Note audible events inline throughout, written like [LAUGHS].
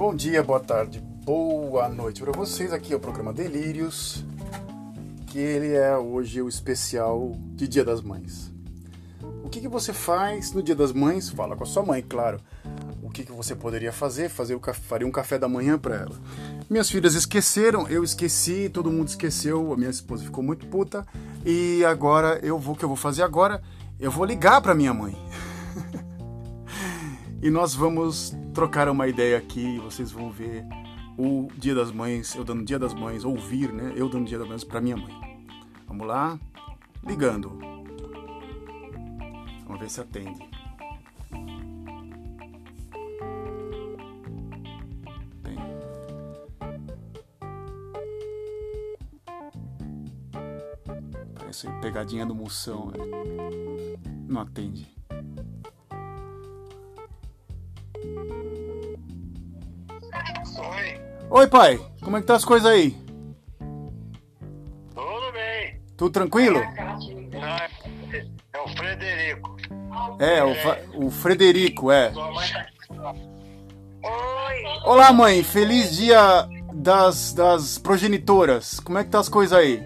Bom dia, boa tarde, boa noite para vocês. Aqui é o programa Delírios, que ele é hoje o especial de Dia das Mães. O que, que você faz no Dia das Mães? Fala com a sua mãe, claro. O que, que você poderia fazer? Fazer o faria um café da manhã para ela. Minhas filhas esqueceram, eu esqueci, todo mundo esqueceu, a minha esposa ficou muito puta e agora eu vou o que eu vou fazer agora? Eu vou ligar para minha mãe. [LAUGHS] e nós vamos trocar uma ideia aqui, vocês vão ver o Dia das Mães, eu dando Dia das Mães, ouvir, né? Eu dando Dia das Mães para minha mãe. Vamos lá? Ligando. Vamos ver se atende. Tem. Parece pegadinha do moção. Né? Não atende. Oi, pai. Como é que tá as coisas aí? tudo bem? Tudo tranquilo? Não, é, é o Frederico. É, o, Fa- o Frederico, é. Tá Oi, Olá, mãe. Feliz dia das, das progenitoras. Como é que tá as coisas aí?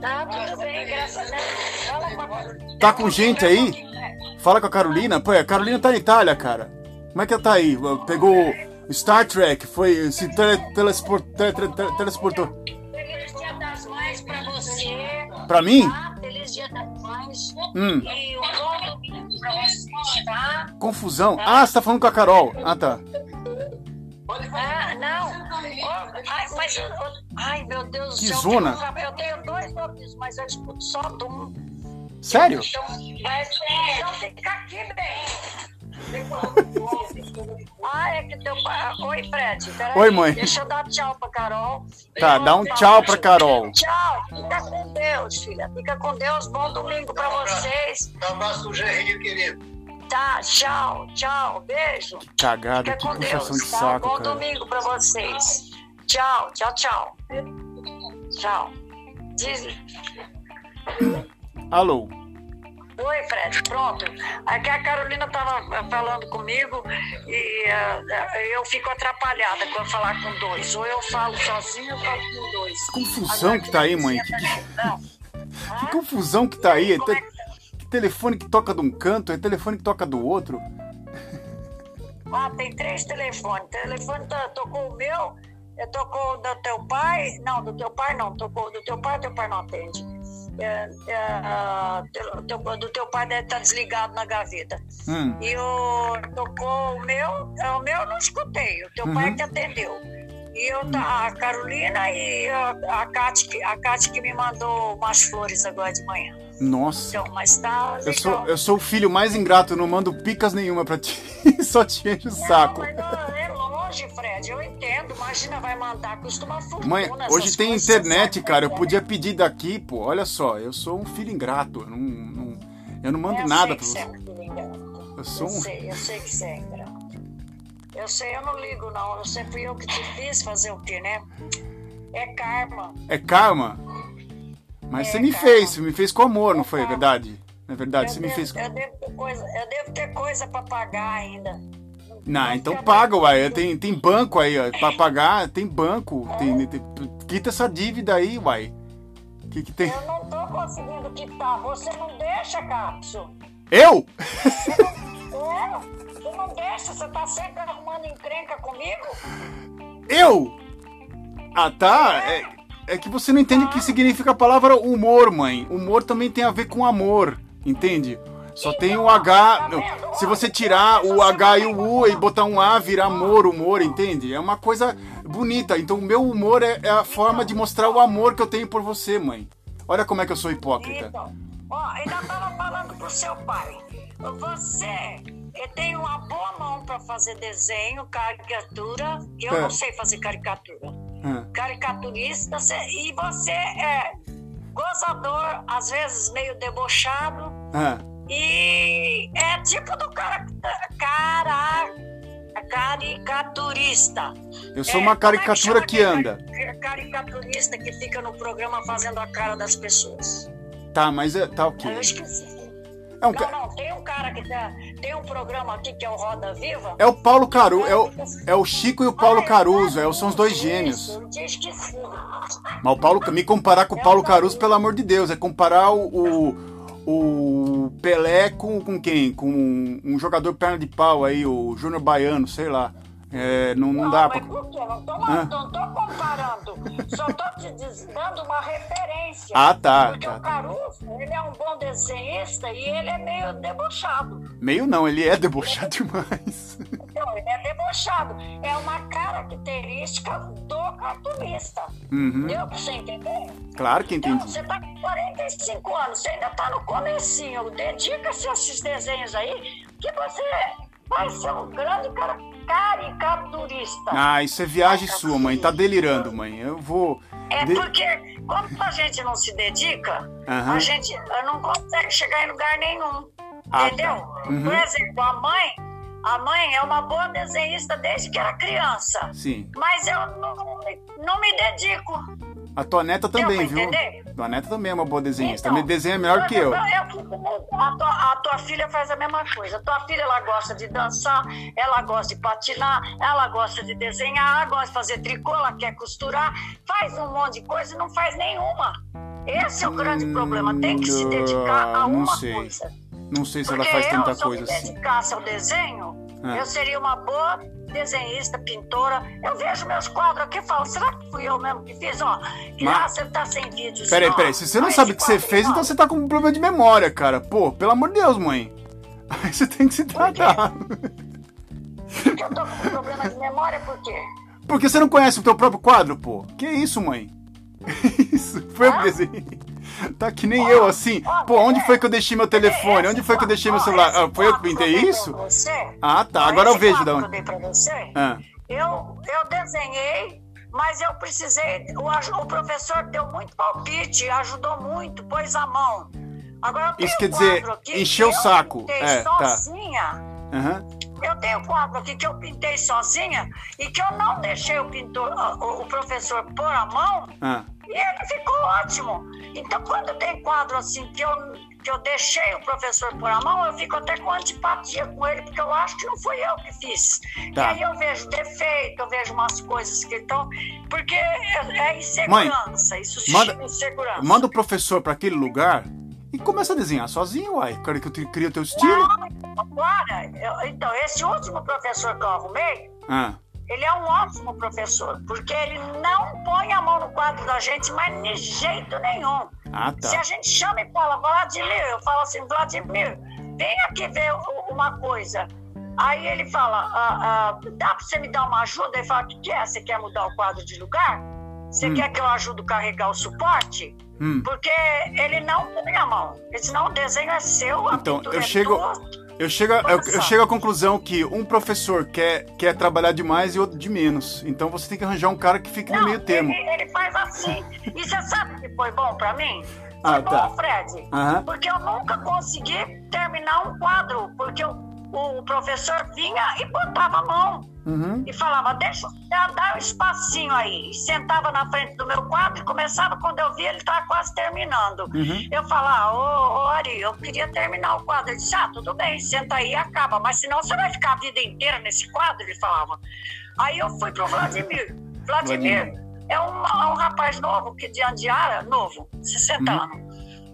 tá tudo bem, graças a Deus. Fala com a- Tá com gente aí? Fala com a Carolina. Pô, a Carolina tá na Itália, cara. Como é que ela tá aí? Pegou Star Trek, foi se tele, telesport, tele, tele, tele- telesportou. Feliz Dia das Mães pra você. Pra mim? Tá? Feliz Dia das Mães. Hum. E um bom domingo pra vocês, tá? Confusão. Ah, você tá falando com a Carol. Ah, tá. Ah, não. Ai, mas ai, meu Deus do Que céu. zona. Eu, tenho dois ouvidos, mas eu escuto só de um. Sério? Então, mas, então fica aqui, bem. Ah, é que teu pai. Oi, Fred. Peraí. Oi, mãe. Deixa eu dar tchau pra Carol. Tá, dá um tchau pra Carol. Tchau. Fica com Deus, filha. Fica com Deus. Bom domingo pra vocês. Um abraço do Gerrinho, querido. Tá, tchau, tchau. Beijo. Cagada, Fica que com puxação de Deus. Tá? saco, Bom cara. domingo pra vocês. Tchau, tchau, tchau. Tchau. Diz... Alô. Oi, Fred, pronto. Aqui a Carolina estava falando comigo e eh, eu fico atrapalhada quando falar com dois. Ou eu falo sozinho ou falo com dois. confusão Agora que tá aí, mãe. tá- Não. [LAUGHS] Que confusão que tá aí. É é te- que- que telefone que toca de um canto, é telefone que toca do outro. Ah, tem três telefones. O telefone tá- tocou o meu, eh, tocou do teu pai. Não, do teu pai não. Tocou do teu pai, teu pai não atende. É, é, teu- do teu pai deve estar desligado na gaveta. Hum. E o tocou o meu, é, o meu eu não escutei, o teu Uhum. pai que atendeu. E eu, tá- a Carolina e a, a Kate, que- a Kate que me mandou umas flores agora de manhã. Nossa. Então, mas tá. Eu sou, eu sou o filho mais ingrato, eu não mando picas nenhuma pra ti. [LAUGHS] Só te enche o Não, saco. mas não, é longe, Fred. Eu entendo. Imagina, vai mandar, custa uma fortuna. Mãe, hoje tem coisas, internet, cara. Eu podia pedir daqui, pô. Olha só, eu sou um filho ingrato. Eu não, não- eu não mando Eu nada pra que você é você. um filho ingrato. Eu sou Eu um. sei, eu sei que você é ingrato. Eu sei, eu não ligo, não. Eu sei, fui eu que te fiz fazer o quê, né? É karma. É karma? Mas É, você me karma. fez, você me fez com amor, não foi karma. verdade? É verdade? Eu Você me devo, fez. eu, devo ter coisa, eu devo ter coisa pra pagar ainda. Não, então paga, uai. Tem, tem banco aí, ó. Pra pagar, tem banco. Tem, tem- quita essa dívida aí, uai. Que que tem? Eu não tô conseguindo quitar. Você não deixa, Capso. Eu? É, você não deixa. Você tá sempre arrumando encrenca comigo. Eu? Ah, tá. É, é que você não entende o que significa a palavra humor, mãe. Humor também tem a ver com amor, entende? Só tem o H. não, Se você tirar o H e o U e botar um A, vira amor, humor, entende? É uma coisa bonita. Então o meu humor é, é a forma de mostrar o amor que eu tenho por você, mãe. Olha como é que eu sou hipócrita. Então, ó, ainda tava falando pro seu pai. Você tem uma boa mão pra fazer desenho, caricatura. Eu É. não sei fazer caricatura. Ah, Caricaturista. E você é gozador, às vezes meio debochado. ah. E é tipo do cara, cara caricaturista. Eu sou É, uma como é que caricatura que anda. cari- Caricaturista que fica no programa fazendo a cara das pessoas. Tá, mas é, tá ok. Eu esqueci. É um Não, não, tem um cara que tá, tem um programa aqui que é o Roda Viva. É o Paulo Caruso, é o, é o Chico e o Paulo Caruso, é, são os dois gêmeos. Isso, eu tinha esquecido. Mas o Paulo, me comparar com o Paulo Caruso, pelo amor de Deus, é comparar o, o, o Pelé com, com quem? Com um, um jogador perna de pau aí, o Júnior Baiano, sei lá. É, não, não, Não, dá mas pra. por quê? Não tô, não tô comparando. Só tô te dando uma referência. Ah, tá, Porque tá, o tá. Caruso, ele é um bom desenhista e ele é meio debochado. Meio não, ele é debochado [LAUGHS] demais. Então, ele é debochado. É uma característica do cartunista. Uhum, Deu pra você entender? claro que Então, entendi. você tá com 45 anos, você ainda tá no comecinho. Dedica-se a esses desenhos aí, que você vai ser um grande cara, caricaturista. Ah, isso é viagem sua, mãe. Tá delirando, mãe. Eu vou. É de- porque quando a gente não se dedica, Aham. a gente não consegue chegar em lugar nenhum. Ah, entendeu? tá. Uhum. Por exemplo, a mãe, a mãe é uma boa desenhista desde que era criança. Sim. Mas eu não, não me dedico. A tua neta também, viu? entender? Tua neta também é uma boa desenhista. Então, Me desenha melhor que eu. fico- a, tua, a tua filha faz a mesma coisa. A tua filha ela gosta de dançar, ela gosta de patinar, ela gosta de desenhar, ela gosta de fazer tricô, ela quer costurar, faz um monte de coisa e não faz nenhuma. Esse é o grande Hum, problema. Tem que se dedicar a uma coisa. Não sei se ela faz eu, tanta se eu coisa me assim. dedicasse ao desenho, Ah. eu seria uma boa desenhista, pintora. Eu vejo meus quadros aqui e falo, será que fui eu mesmo que fiz? Ó, que Mas- ah, você tá sem vídeo. Peraí, peraí. Se você não sabe o que você fez, então você tá com um problema de memória, cara. Pô, pelo amor de Deus, mãe. [LAUGHS] Aí você tem que se tratar. Eu tô com problema de memória, por quê? Porque você não conhece o teu próprio quadro, pô. Que isso, mãe? [LAUGHS] Isso, foi eu que Hã? Tá que nem eu, assim. Pô, onde foi que eu deixei meu telefone? Onde foi que eu deixei meu celular? Ah, foi eu que pintei isso? Ah, tá. Agora eu vejo da onde. eu dei pra você, Ah, eu, eu desenhei, mas eu precisei. O, o professor deu muito palpite, ajudou muito, pôs a mão. Agora, eu Isso tenho quer dizer, encheu o saco. É, tá. sozinha. Eu tenho quadro aqui que eu pintei sozinha e que eu não deixei o pintor, o, o professor pôr a mão Ah. e ele ficou ótimo. Então, quando tem quadro assim que eu, que eu deixei o professor pôr a mão, eu fico até com antipatia com ele, porque eu acho que não fui eu que fiz. Tá. E aí eu vejo defeito, eu vejo umas coisas que estão. Porque é, é insegurança, isso manda- chama insegurança. Manda o professor pra aquele lugar e começa a desenhar sozinho, uai. Quero que eu te- crie o teu estilo. Agora, eu- então, esse último professor que eu arrumei, Ah, Ele é um ótimo professor, porque ele não põe a mão no quadro da gente, mas de jeito nenhum. ah Se a tá. gente chama e fala, Vladimir, eu falo assim, Vladimir, vem aqui ver uma coisa. Aí ele fala, ah, ah, dá pra você me dar uma ajuda? Ele fala, o que, que é? Você quer mudar o quadro de lugar? Você Hum. quer que eu ajude a carregar o suporte? Hum. Porque ele não põe a mão. Senão o desenho é seu, a Então, eu é chego- tua. Eu chego, a- eu, eu chego à conclusão que um professor quer, quer trabalhar demais e outro de menos. Então você tem que arranjar um cara que fique no Não, meio termo. Ele, ele faz assim. E você sabe que foi bom pra mim? [LAUGHS] Foi Ah, bom, tá. Fred. Aham. Porque eu nunca consegui terminar um quadro. Porque o, o professor vinha e botava a mão. Uhum. E falava, deixa eu dar um espacinho aí. E sentava na frente do meu quadro e começava, quando eu via, ele estava quase terminando. Uhum. Eu falava, ô, ô Ari, eu queria terminar o quadro. Ele disse, ah, tudo bem, senta aí e acaba. Mas senão você vai ficar a vida inteira nesse quadro, ele falava. Aí eu fui pro Vladimir. Vladimir é um, é um rapaz novo, que de Andiara, novo, 60 Uhum. anos.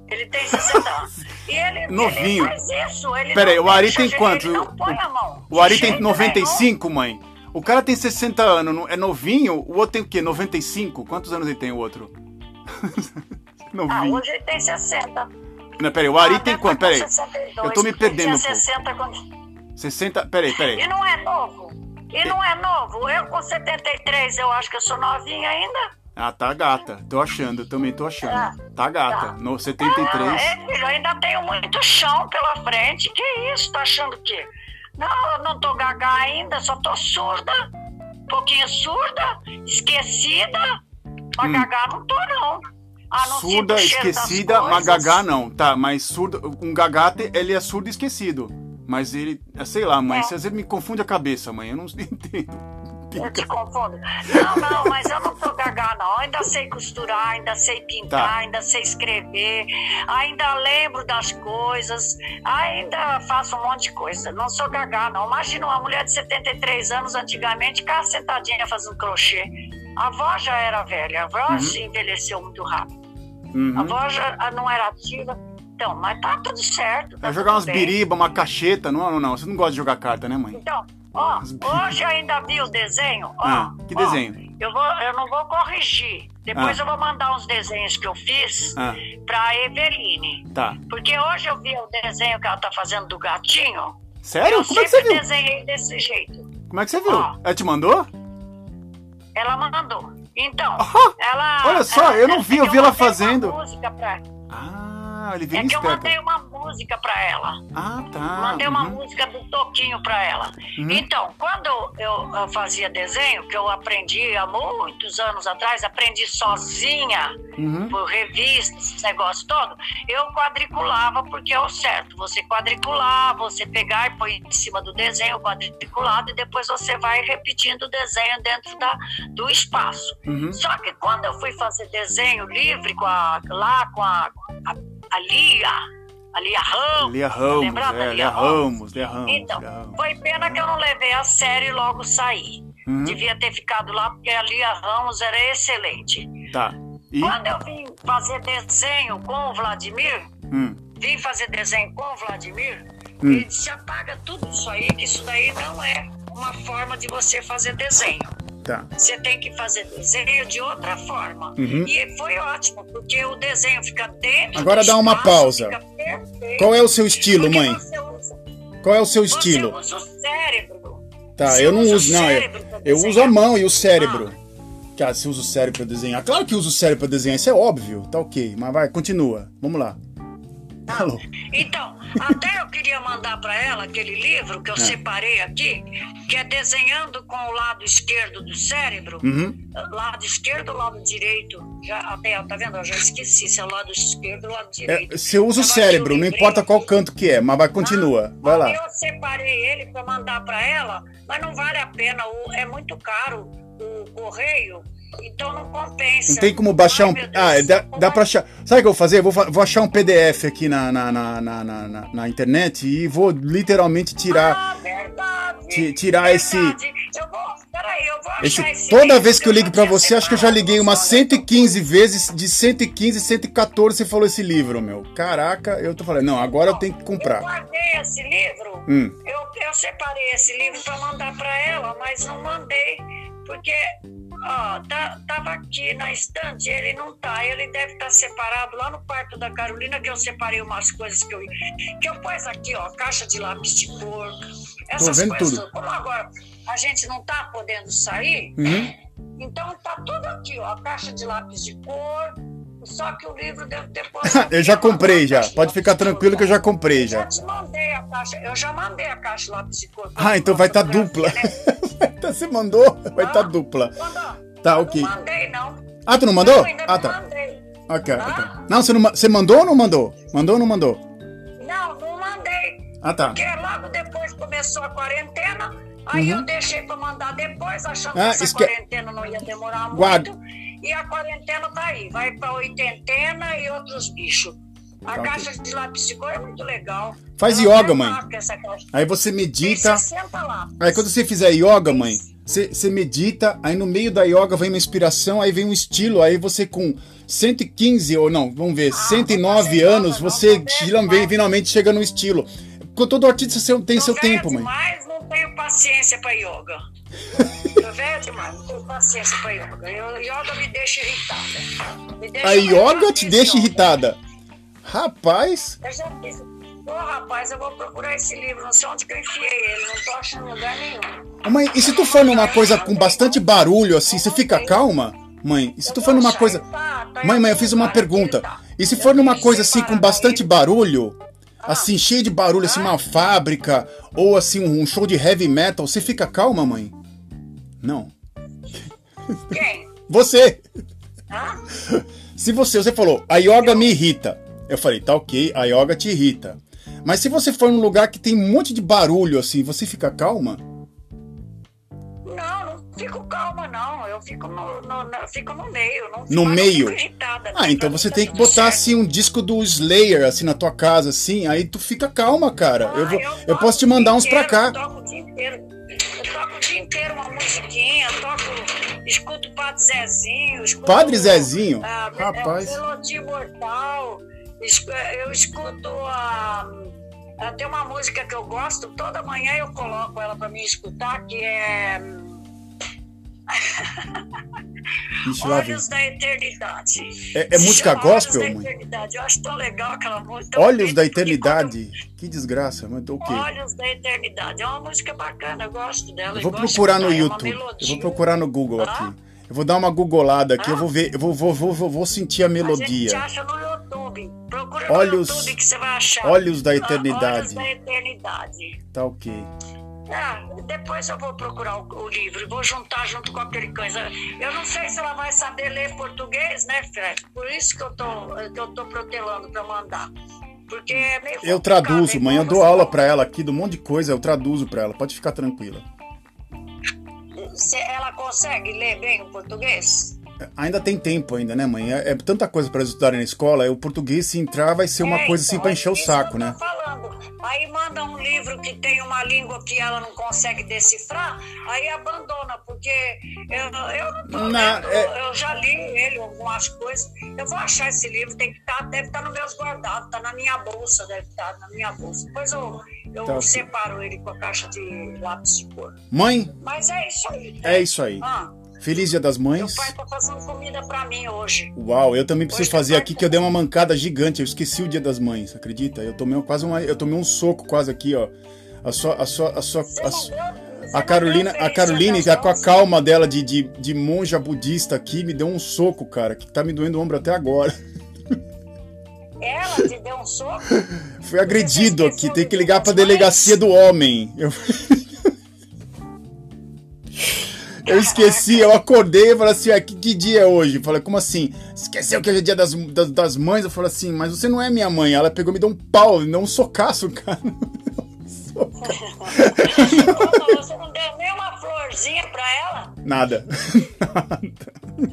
Ele tem 60 anos. E ele, Novinho. ele faz isso. Ele Pera aí, não o Ari tem quanto? Ele não põe a mão. O Ari tem jeito 95, mãe. O cara tem 60 anos, é novinho. O outro tem o quê? 95? Quantos anos ele tem, o outro? [LAUGHS] Ah, novinho. hoje ele tem 60. Não, peraí, o Ari Ah, tem quanto? Peraí. 62. Eu tô me perdendo tinha pouco. 60 quando... 60. Peraí, peraí. E não é novo. E não é novo. Eu com 73, eu acho que eu sou novinha ainda. Ah, tá gata. Tô achando, também tô achando. Ah, Tá gata. tá. No Ah, 73. é, filho, eu ainda tenho muito chão pela frente. Que isso? Tá achando que? Não, eu não tô gaga ainda, só tô surda. Um pouquinho surda, esquecida. Mas Hum. gaga não tô, não. Ah, não Surda, esquecida, mas gagá não. Tá, mas surdo. Um gagate, ele é surdo e esquecido. Mas ele. Sei lá, mãe. É. Você às vezes me confunde a cabeça, mãe. Eu não [LAUGHS] entendo. Eu te confundo. Não, não, mas eu não sou gaga, não. Ainda sei costurar, ainda sei pintar, Tá. ainda sei escrever, ainda lembro das coisas, ainda faço um monte de coisa. Não sou gaga, não. Imagina uma mulher de 73 anos, antigamente, ficava sentadinha fazendo crochê. A avó já era velha, a avó se envelheceu muito rápido. A Uhum. avó já não era ativa. Então, mas tá tudo certo. Tá Vai jogar umas bem. biriba, uma cacheta, não, não, não. Você não gosta de jogar carta, né, mãe? Então, ó, hoje ainda vi o desenho. Ó, Ah, que ó, desenho? eu, vou, eu não vou corrigir. Depois Ah. eu vou mandar uns desenhos que eu fiz Ah, pra Eveline. tá. Porque hoje eu vi o desenho que ela tá fazendo do gatinho. Sério? Eu Como é que você sempre viu? desenhei desse jeito. Como é que você viu? Ó. Ela te mandou? Ela mandou. Então, ela. olha só, ela- eu não vi, eu é vi ela fazendo. música pra- Ah, ele É que eu mandei uma música pra ela. Ah, tá. Mandei uma uhum. música do Toquinho pra ela. Uhum. Então, quando eu, eu fazia desenho, que eu aprendi há muitos anos atrás, aprendi sozinha, Uhum. por revistas, esse negócio todo, eu quadriculava porque é o certo. Você quadricular, você pegar e pôr em cima do desenho quadriculado e depois você vai repetindo o desenho dentro da, do espaço. Uhum. Só que quando eu fui fazer desenho livre com a, lá com a, a, a Lia, a Lia Ramos, Lia Ramos, lembrada, é, Lia Lia Ramos? Lia Ramos, Então, Lia Ramos. foi pena que eu não levei a sério e logo saí. Uhum. Devia ter ficado lá porque a Lia Ramos era excelente. Tá. E? Quando eu vim fazer desenho com o Vladimir, Hum. vim fazer desenho com o Vladimir, Hum. ele disse: apaga tudo isso aí, que isso daí não é uma forma de você fazer desenho. Tá. Você tem que fazer desenho de outra forma. Uhum. E foi ótimo, porque o desenho fica dentro Agora dá uma espaço, pausa. fica perfeito. Qual é o seu estilo, mãe? Você usa, Qual é o seu você estilo? usa o cérebro. Tá, Você eu não uso, não. Eu, eu uso a mão e o cérebro. Cara, você usa o cérebro pra desenhar. Claro que usa o cérebro pra desenhar, isso é óbvio. Tá ok, mas vai, continua. Vamos lá. Alô. Então, até eu queria mandar para ela aquele livro que eu É. separei aqui, que é Desenhando com o Lado Esquerdo do Cérebro. Uhum. Lado esquerdo ou lado direito? Já, até, tá vendo? Eu já esqueci se é o lado esquerdo ou lado direito. É, você usa o cérebro, não importa qual canto que é, mas vai, continua. Vai lá. Eu separei ele para mandar para ela, mas não vale a pena, é muito caro o correio, então não compensa. Não tem como baixar Ai, um. meu Deus Ah, dá, dá pra achar. Sabe o que eu vou fazer? Eu vou, vou achar um PDF aqui na, na, na, na, na, na- internet e vou literalmente tirar. Ah, verdade. ti- tirar esse- verdade. Eu vou, peraí, eu vou achar Esse, esse toda livro vez que eu ligo tinha você, acho que eu já liguei umas olha. 115 vezes, de 115, 114 você falou esse livro, meu. Caraca, eu tô falando, não, agora eu tenho que Eu comprar. guardei esse livro, Hum. eu, eu separei esse livro para mandar para ela, mas não mandei, porque ó, tá, tava aqui na estante, ele não tá, ele deve estar separado lá no quarto da Carolina, que eu separei umas coisas que eu, que eu pus aqui, ó, caixa de lápis de cor, essas vendo coisas. tudo. Como agora a gente não tá podendo sair, Uhum. então tá tudo aqui, ó, caixa de lápis de cor, só que o livro deve ter [LAUGHS] Eu já comprei já. Pode ficar tranquilo que eu já comprei eu já já. te mandei a caixa, eu já mandei a caixa de cor. Ah, então vai estar tá dupla. [LAUGHS] Né? Você mandou? Vai estar tá dupla. Mandou. Tá, ok. Não mandei, não. Ah, tu não mandou? Não, ainda Ah, não tá. mandei. Ok, Ah? ok. Não, você, não, você mandou ou não mandou? Mandou ou não mandou? Não, não mandei. Ah, tá. Porque logo depois começou a quarentena, aí Uhum. eu deixei para mandar depois, achando Ah, que essa isso que é- quarentena não ia demorar Guarda. muito. E a quarentena tá aí, vai para oitentena e outros bichos. A caixa de lápis de cor é muito legal. Faz Ela yoga, mãe. Aí você medita. 60 lápis. Aí quando você fizer yoga, mãe, você, você medita, aí no meio da yoga vem uma inspiração, aí vem um estilo, aí você com 115, ou não, vamos ver, Ah, 109 vou fazer anos, não, você vem- finalmente chega no estilo. Com todo artista tem Tô seu tempo, mãe. demais, não tenho paciência para yoga. Tô velha demais, não tenho paciência para yoga. Eu, yoga me deixa irritada. Me deixa A yoga te deixa yoga. irritada. Rapaz, Eu já fiz. Ô, rapaz, eu vou procurar esse livro, não sei onde que eu enfiei ele, não tô achando lugar nenhum. mãe, e se tu for numa coisa com bastante barulho assim, você fica calma? Mãe, e se tu for numa coisa. tá- tá Mãe, mãe, eu algum fiz uma aqui, pergunta. tá. E se for numa coisa assim com bastante barulho. Assim, cheio de barulho, assim, uma fábrica, ou assim, um show de heavy metal, você fica calma, mãe? Não. Quem? [LAUGHS] Você! Hã? Se você, você falou, a yoga me irrita. Eu falei, tá ok, a yoga te irrita. Mas se você for num lugar que tem um monte de barulho assim, você fica calma? Fico calma, não. Eu fico no, no, no- fico no meio. Não, No meio? Irritada, Ah, então Pra você tem que botar certo. assim um disco do Slayer assim na tua casa, assim, aí tu fica calma, cara. Eu, vou, Ah, eu toco posso te mandar uns pra inteiro, cá. Eu toco o dia inteiro. Eu toco o dia inteiro uma musiquinha, toco, escuto o Padre Zezinho. Escuto, Padre Zezinho? ah, me- Rapaz. É, Melodia Mortal. es- Eu escuto a. ah, Tem uma música que eu gosto, toda manhã eu coloco ela pra mim escutar, que é Ixi. Olhos da Eternidade. É, é música gospel, Olhos da mãe? Eternidade. Eu acho tão legal aquela música. Olhos da quando Eternidade. Que desgraça, mas o quê? Olhos da Eternidade. É uma música bacana, eu gosto dela. Eu vou procurar no YouTube. Eu melodia. vou procurar no Google Ah? aqui. Eu vou dar uma googolada aqui, Ah? eu vou ver, eu vou, vou, vou, vou, sentir a A gente melodia. acha no YouTube. Procura Olhos- no YouTube que você vai achar. Olhos da Eternidade. Olhos da Eternidade. Tá ok. Ah, depois eu vou procurar o, o livro e vou juntar junto com aquele coisa. Eu não sei se ela vai saber ler português, né, Fred? Por isso que eu tô, que eu tô protelando para mandar. Porque é meio Eu traduzo, é mãe, eu dou aula pra ela aqui do monte de coisa, eu traduzo pra ela, pode ficar tranquila. Se ela consegue ler bem o português? Ainda tem tempo ainda, né, mãe? É, é tanta coisa pra eles estudarem na escola, é o português se entrar vai ser uma É, coisa assim então, pra é encher o isso saco, né? falando. Aí manda um livro que tem uma língua que ela não consegue decifrar, aí abandona, porque eu, eu Na- lendo, é- eu já li ele, algumas coisas. Eu vou achar esse livro, tem que estar, deve estar nos meus guardados, tá na minha bolsa, deve estar na minha bolsa. Depois eu, eu Tá separo ele com a caixa de lápis de cor. Mãe, Mas é isso aí. é isso aí. Ah, Feliz Dia das meu Mães. pai tá fazendo comida pra mim hoje. Uau, eu também preciso Hoje fazer tá aqui que eu dei uma mancada gigante. Eu esqueci o Dia das Mães, acredita? Eu tomei um- quase uma, eu tomei um soco quase aqui, ó. A sua, a sua, a sua, a a Carolina, a Caroline, com a calma dela de, de, de monja budista aqui, me deu um soco, cara, que tá me doendo o ombro até agora. Ela te deu um soco? [LAUGHS] Fui agredido aqui, tem que ligar pra delegacia do homem. Eu, [LAUGHS] eu esqueci, eu acordei e falei assim, ah, que, que dia é hoje? Eu falei, como assim? Esqueceu que hoje é dia das, das, das mães? Eu falei assim, mas você não é minha mãe. Ela pegou e me deu um pau, deu um socaço, [LAUGHS] cara. [LAUGHS] Ô, Você não deu nem uma florzinha pra ela? Nada. [LAUGHS]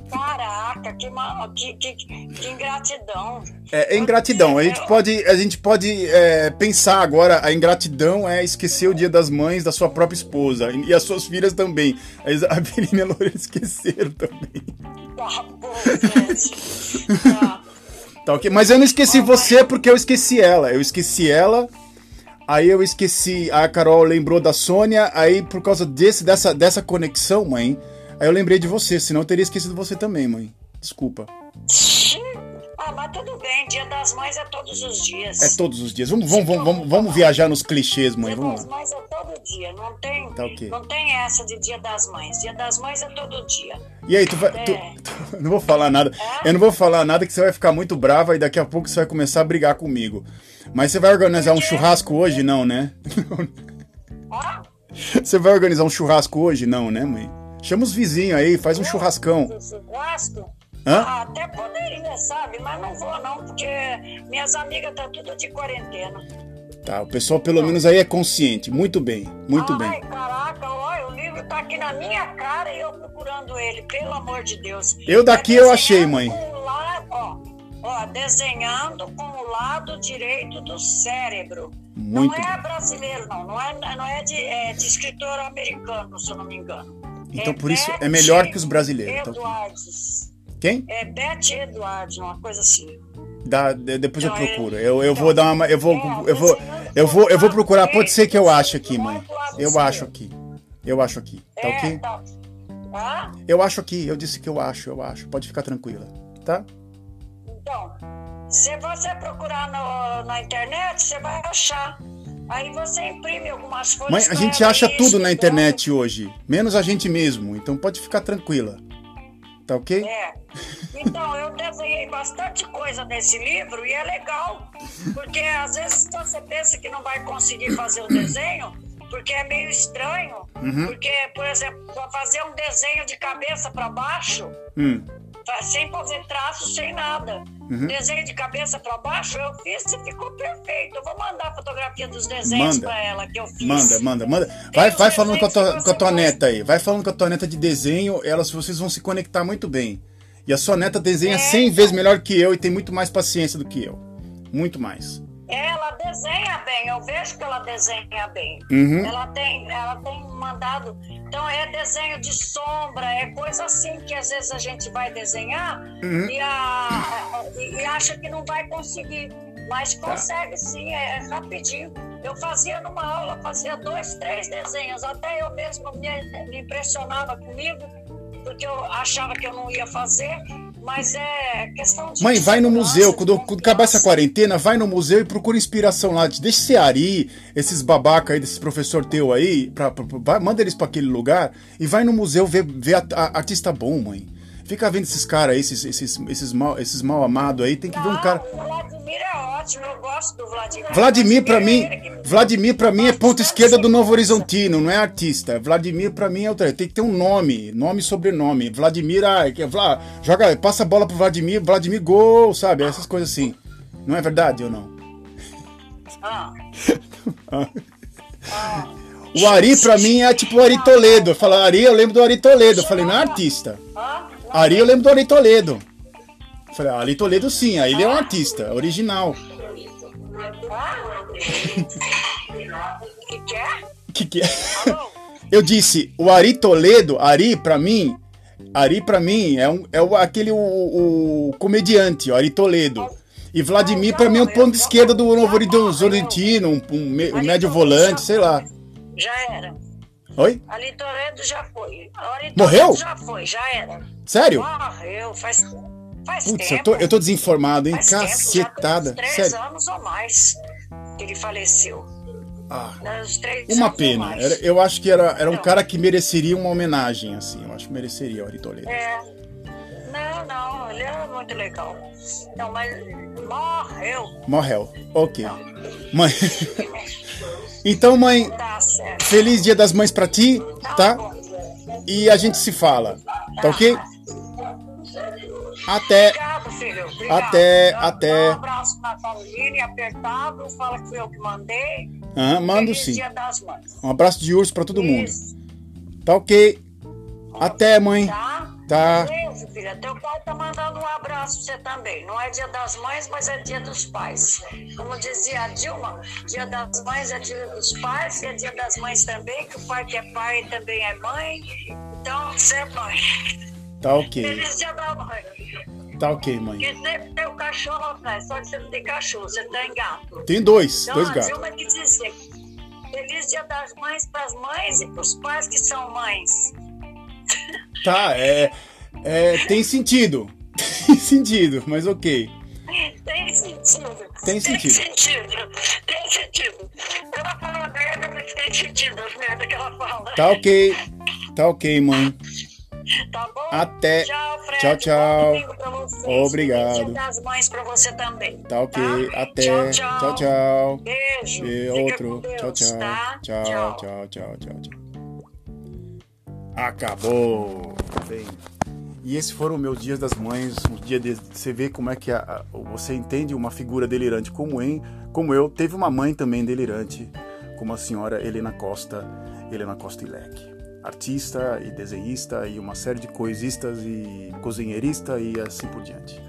Caraca, que, ma- que, que, que ingratidão. É, é ingratidão. A gente pode, a gente pode é, pensar agora, a ingratidão é esquecer o dia das mães da sua própria esposa. E as suas filhas também. A Isabelle e a Lorena esqueceram também. Tá bom, gente. Tá. [LAUGHS] Tá ok? Mas eu não esqueci você porque eu esqueci ela. Eu esqueci ela. Aí eu esqueci. A Carol lembrou da Sônia. Aí por causa desse, dessa, dessa conexão, mãe. Aí eu lembrei de você. Senão eu teria esquecido você também, mãe. Desculpa. Ah, mas tudo bem, dia das mães é todos os dias. É todos os dias. Vamos, vamos, vamos, vamos, vamos viajar nos clichês, mãe. Dia Vamos lá. É dia, não tem, Tá ok. não tem essa de dia das mães. Dia das mães é todo dia. E aí, tu vai. tu- É. [LAUGHS] tu- não vou falar nada. Eu não vou falar nada que você vai ficar muito brava e daqui a pouco você vai começar a brigar comigo. Mas você vai organizar um churrasco hoje, não, né? [LAUGHS] Você vai organizar um churrasco hoje, não, né, mãe? Chama os vizinhos aí, faz um churrascão. gasto. Hã? Ah, até poderia, sabe? Mas não vou não, porque minhas amigas tá tudo de quarentena. Tá, o pessoal pelo menos aí é consciente. Muito bem, muito Ai, bem. caraca, olha, o livro tá aqui na minha cara e eu procurando ele, pelo amor de Deus. Eu daqui É eu achei, mãe. lado- ó, ó, desenhando com o lado direito do cérebro. Muito não é bem. brasileiro, não. Não é, não é, de, é de escritor americano, se eu não me engano. Então É por isso é Beth melhor que os brasileiros. Tá ok. Edwards. Quem? É Beth Edwards, uma coisa assim. Dá, de- depois eu é- procuro. Eu, eu então, vou dar uma. Eu vou, é, eu vou, eu vou, eu vou com o procurar. Pode ser que eu ache aqui, mãe. Eu acho aqui. Eu acho aqui. Tá é, ok? tá. Ah, Eu acho aqui. Eu disse que eu acho, eu acho. Pode ficar tranquila. Tá? então, se você procurar no- na internet, você vai achar. Aí você imprime algumas folhas. Mãe, a gente acha tudo na escreve. internet hoje. Menos a gente mesmo. Então pode ficar tranquila. Tá ok? É. Então, eu desenhei bastante coisa nesse livro e é legal. Porque às vezes você pensa que não vai conseguir fazer o desenho, porque é meio estranho. Uhum. Porque, por exemplo, para fazer um desenho de cabeça para baixo, Hum, tá- sem fazer traço, sem nada. Uhum. Desenho de cabeça para baixo, eu fiz e ficou perfeito. Eu vou mandar a fotografia dos desenhos para ela que eu fiz. Manda, manda, manda. Vai, vai falando com a, tua, com a tua neta aí. Vai falando com a tua neta de desenho. Elas, vocês vão se conectar muito bem. E a sua neta desenha É. 100 vezes melhor que eu e tem muito mais paciência do que eu. Muito mais. Ela desenha bem, eu vejo que ela desenha bem. Uhum. Ela tem, ela tem mandado. Então é desenho de sombra, é coisa assim que às vezes a gente vai desenhar Uhum. e, a- e- acha que não vai conseguir. Mas Tá. consegue sim, é, é rapidinho. Eu fazia numa aula, fazia dois, três desenhos, até eu mesma me, me impressionava comigo, porque eu achava que eu não ia fazer, mas é questão de. Mãe, vai no museu. Quando, quando acabar essa quarentena, vai no museu e procura inspiração lá. Deixa esse Ari, esses babaca aí, desses professor teu aí, pra, pra- pra- manda eles pra aquele lugar e vai no museu ver, ver a- a- artista bom, mãe. Fica vendo esses caras aí, esses, esses, esses, mal, esses mal amados aí. Tem que ver um cara. O Vladimir é ótimo, eu gosto do Vladimir. Vladimir pra mim, é Vladimir para mim é ponta esquerda do Novo Horizontino, não é artista. Vladimir pra mim é outra, tem que ter um nome, nome e sobrenome. Vladimir, ah, é Vla, joga, passa a bola pro Vladimir, Vladimir gol, sabe? Essas coisas assim. Não é verdade ou não? Ah, [LAUGHS] O Ari pra mim é tipo o Ari Toledo. Eu falo Ari, eu lembro do Ari Toledo. Eu falei, não é artista. ah, Ari eu lembro do Ari Toledo. Falei, ah, Ari Toledo sim, aí ele é um artista, original. que que é? Que que é? Alô? Eu disse, o Ari Toledo, Ari pra mim, Ari pra mim é, um, é o, aquele o, o comediante, o Ari Toledo. E Vladimir pra mim é um ponto de esquerda do Novo Horizontino, um, um, um médio volante, sei lá. Já era. Oi? Ali Toledo já foi. Ali Morreu? Já foi, já era. Sério? Morreu, faz, faz Putz, tempo. eu tô, eu tô desinformado, hein? faz tempo, já Cacetada. três Sério. anos ou mais que ele faleceu. Ah, Né, uma pena. Era- eu acho que era, era um Não. cara que mereceria uma homenagem, assim. Eu acho que mereceria o Ari Toledo. É. Não, não, ele é muito legal. Não, mas morreu. Morreu. Ok. Mãe. [LAUGHS] então, mãe, Tá. Feliz Dia das Mães pra ti, tá? E a gente se fala, tá ok? Até. Obrigado, filho. Obrigado. Até, até. Um abraço na Caroline, apertado. Fala que foi eu que mandei. Ah, mando Feliz sim. Um abraço de urso pra todo mundo. Isso, Tá ok? Até, mãe. Tá? Tá. Filha. Teu pai tá mandando um abraço pra você também. Não é dia das mães, mas é dia dos pais. Como dizia a Dilma, dia das mães é dia dos pais e é dia das mães também, que o pai que é pai também é mãe. Então, você é mãe. Tá ok. Feliz dia da mãe. Tá ok, mãe. E sempre tem o cachorro atrás, só que você não tem cachorro, você tem gato. Tem dois, Então, dois gatos. Dilma que dizia, feliz dia das mães pras mães e pros pais que são mães. Tá, é. É tem sentido. [LAUGHS] Tem sentido, mas ok. Tem sentido. Tem sentido. Tem sentido. Tem sentido. Ela fala merda, mas tem sentido as merdas que ela fala. Tá ok. Tá ok, mãe. Tá bom? Até. Tchau, Fred. Tchau, tchau. Obrigado. Dia das mães pra você também. Tá ok. Até. Tchau, tchau. Tchau, tchau. Beijo. E outro. Deus, Tchau, tchau. tá? Tchau, tchau, tchau, tchau, tchau. Acabou. Bem. E esses foram meus dias das mães, um dia de você vê como é que a, a- você entende uma figura delirante como em, como eu, teve uma mãe também delirante, como a senhora Helena Costa, Helena Costa Ilek, artista e desenhista e uma série de coisistas e cozinheirista e assim por diante.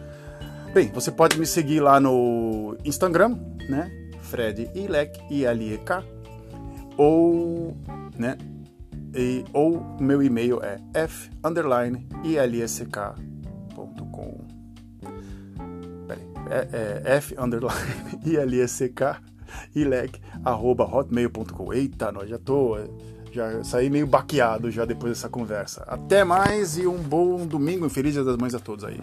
Bem, você pode me seguir lá no Instagram, né? Fred Ilek, I-L-E-K, ou, né? E, ou o meu e-mail é f underline ilsk.com. Peraí, é, é f underline [LAUGHS] ilsk ilek arroba hotmail.com. Eita, nós já tô já saí meio baqueado já depois dessa conversa. Até mais e um bom domingo, um feliz Dia das Mães a todos aí.